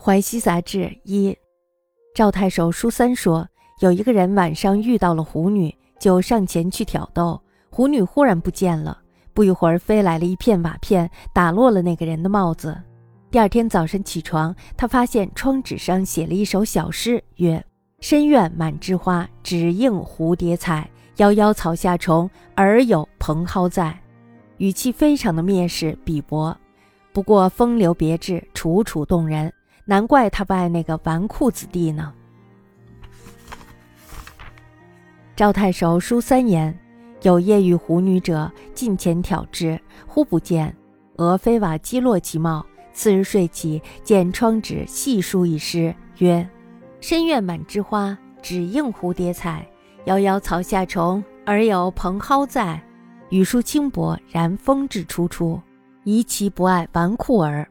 淮西杂志一，赵太守书三说，有一个人晚上遇到了狐女，就上前去挑逗。狐女忽然不见了，不一会儿飞来了一片瓦片，打落了那个人的帽子。第二天早晨起床，他发现窗纸上写了一首小诗，曰：“深院满枝花，只应蝴蝶采。夭夭草下虫，而有蓬蒿在。”语气非常的蔑视鄙薄，不过风流别致，楚楚动人。难怪他不爱那个纨绔子弟呢。赵太守书三言：有夜遇狐女者，近前挑之，忽不见，俄飞瓦击落其帽。次日睡起，见窗纸细书一诗，曰：“深院满枝花，只应蝴蝶采。夭夭草下虫，而有蓬蒿在。”语书轻薄，然风致楚楚，疑其不爱纨绔耳。